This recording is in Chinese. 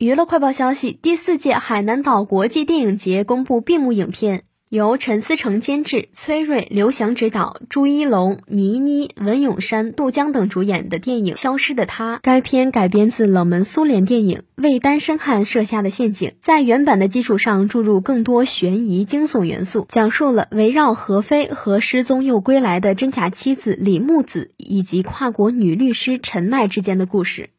娱乐快报消息：第四届海南岛国际电影节公布闭幕影片，由陈思诚监制，崔瑞、刘翔执导，朱一龙、倪妮、文咏珊、杜江等主演的电影《消失的她》。该片改编自冷门苏联电影《为单身汉设下的陷阱》，在原版的基础上注入更多悬疑惊悚元素，讲述了围绕何非和失踪又归来的真假妻子李木子以及跨国女律师陈麦之间的故事。